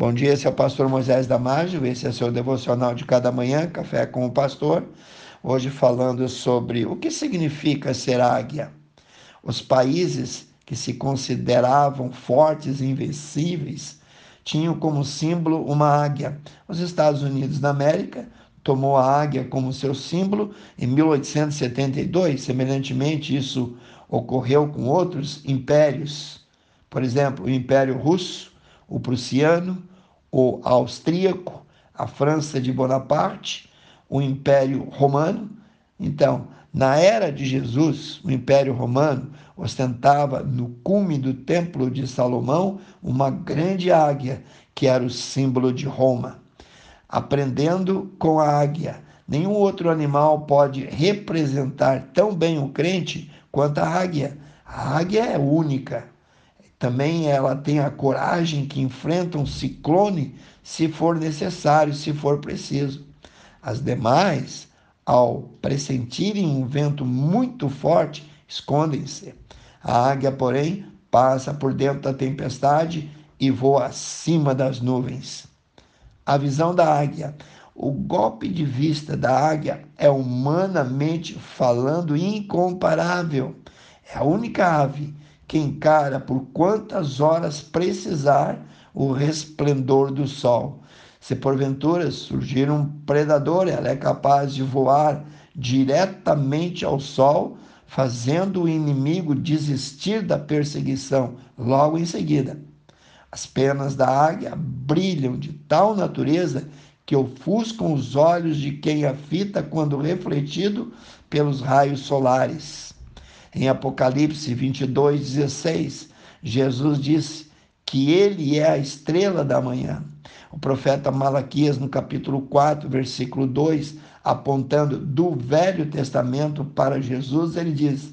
Bom dia, esse é o pastor Moisés Damásio, esse é o seu devocional de cada manhã, Café com o Pastor. Hoje falando sobre o que significa ser águia. Os países que se consideravam fortes e invencíveis tinham como símbolo uma águia. Os Estados Unidos da América tomou a águia como seu símbolo em 1872. Semelhantemente, isso ocorreu com outros impérios. Por exemplo, o Império Russo, o Prussiano, o Austríaco, a França de Bonaparte, o Império Romano. Então, na era de Jesus, o Império Romano ostentava no cume do Templo de Salomão uma grande águia, que era o símbolo de Roma. Aprendendo com a águia, nenhum outro animal pode representar tão bem o crente quanto a águia. A águia é única. Também ela tem a coragem que enfrenta um ciclone se for necessário, se for preciso. As demais, ao pressentirem um vento muito forte, escondem-se. A águia, porém, passa por dentro da tempestade e voa acima das nuvens. A visão da águia. O golpe de vista da águia é humanamente falando incomparável. É a única ave que encara por quantas horas precisar o resplendor do sol. Se porventura surgir um predador, ela é capaz de voar diretamente ao sol, fazendo o inimigo desistir da perseguição logo em seguida. As penas da águia brilham de tal natureza que ofuscam os olhos de quem a fita quando refletido pelos raios solares. Em Apocalipse 22, 16, Jesus disse que ele é a estrela da manhã. O profeta Malaquias, no capítulo 4, versículo 2, apontando do Velho Testamento para Jesus, ele diz: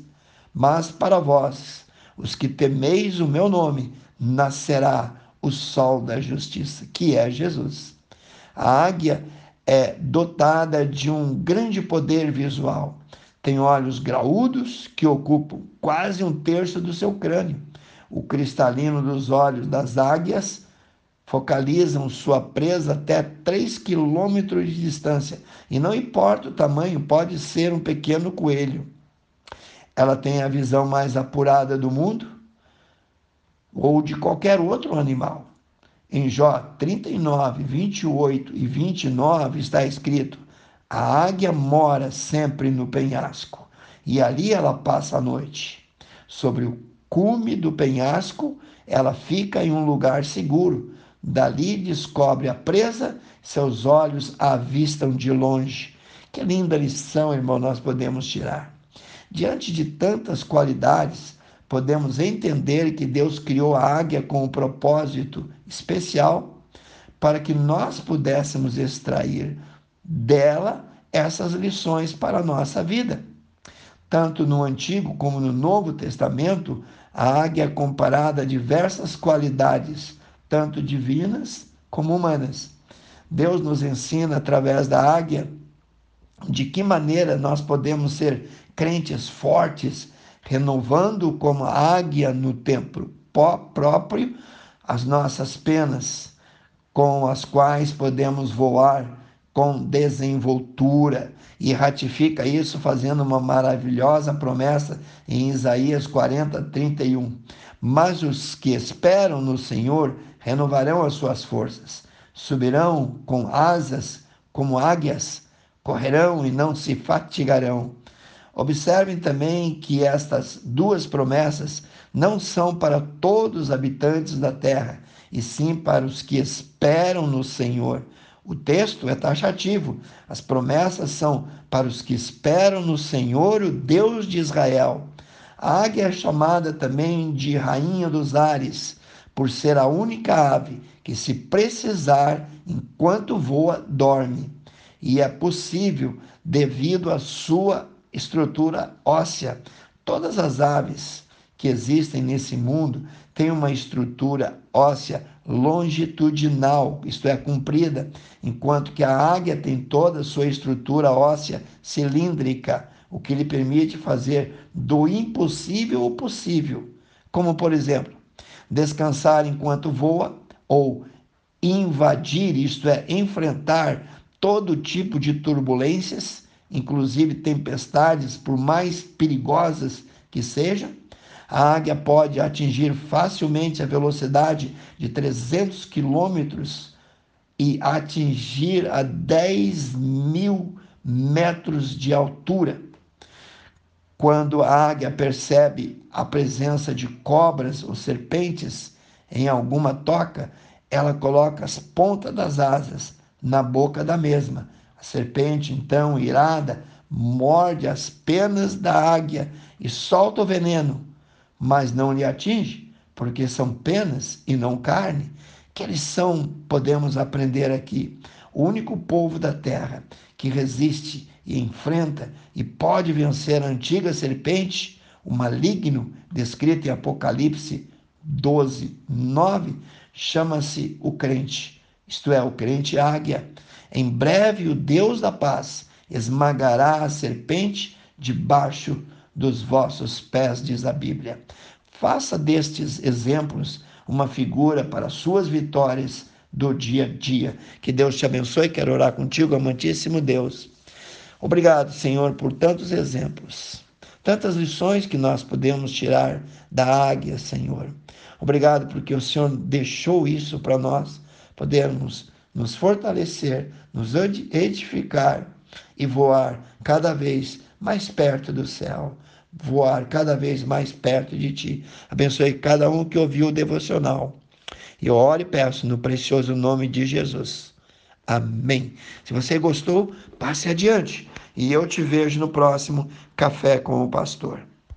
Mas para vós, os que temeis o meu nome, nascerá o sol da justiça, que é Jesus. A águia é dotada de um grande poder visual. Tem olhos graúdos que ocupam quase um terço do seu crânio. O cristalino dos olhos das águias focalizam sua presa até 3 quilômetros de distância. E não importa o tamanho, pode ser um pequeno coelho. Ela tem a visão mais apurada do mundo ou de qualquer outro animal. Em Jó 39, 28 e 29 está escrito: A águia mora sempre no penhasco, e ali ela passa a noite. Sobre o cume do penhasco, ela fica em um lugar seguro. Dali descobre a presa, seus olhos a avistam de longe. Que linda lição, irmão, nós podemos tirar. Diante de tantas qualidades, podemos entender que Deus criou a águia com um propósito especial para que nós pudéssemos extrair dela essas lições para a nossa vida. Tanto no Antigo como no Novo Testamento, a águia é comparada a diversas qualidades, tanto divinas como humanas. Deus nos ensina através da águia de que maneira nós podemos ser crentes fortes renovando como águia no templo próprio as nossas penas, com as quais podemos voar com desenvoltura. E ratifica isso fazendo uma maravilhosa promessa em Isaías 40, 31. Mas os que esperam no Senhor renovarão as suas forças, subirão com asas como águias, correrão e não se fatigarão Observem também que estas duas promessas não são para todos os habitantes da terra, e sim para os que esperam no Senhor. O texto é taxativo. As promessas são para os que esperam no Senhor, o Deus de Israel. A águia é chamada também de rainha dos ares, por ser a única ave que, se precisar, enquanto voa, dorme. E é possível devido à sua estrutura óssea. Todas as aves que existem nesse mundo têm uma estrutura óssea longitudinal, isto é, comprida, enquanto que a águia tem toda a sua estrutura óssea cilíndrica, o que lhe permite fazer do impossível o possível, como por exemplo, descansar enquanto voa ou invadir, isto é, enfrentar todo tipo de turbulências, inclusive tempestades, por mais perigosas que sejam. A águia pode atingir facilmente a velocidade de 300 quilômetros e atingir a 10 mil metros de altura. Quando a águia percebe a presença de cobras ou serpentes em alguma toca, ela coloca as pontas das asas na boca da mesma. A serpente, então, irada, morde as penas da águia e solta o veneno, mas não lhe atinge, porque são penas e não carne. Que lição podemos aprender aqui? O único povo da terra que resiste e enfrenta e pode vencer a antiga serpente, o maligno, descrito em Apocalipse 12, 9, chama-se o crente, isto é, o crente águia. Em breve o Deus da paz esmagará a serpente debaixo dos vossos pés, diz a Bíblia. Faça destes exemplos uma figura para suas vitórias do dia a dia. Que Deus te abençoe. Quero orar contigo, amantíssimo Deus. Obrigado, Senhor, por tantos exemplos, tantas lições que nós podemos tirar da águia, Senhor. Obrigado porque o Senhor deixou isso para nós podermos nos fortalecer, nos edificar e voar cada vez mais perto do céu, voar cada vez mais perto de ti. Abençoe cada um que ouviu o devocional. Eu oro e peço no precioso nome de Jesus. Amém. Se você gostou, passe adiante. E eu te vejo no próximo Café com o Pastor.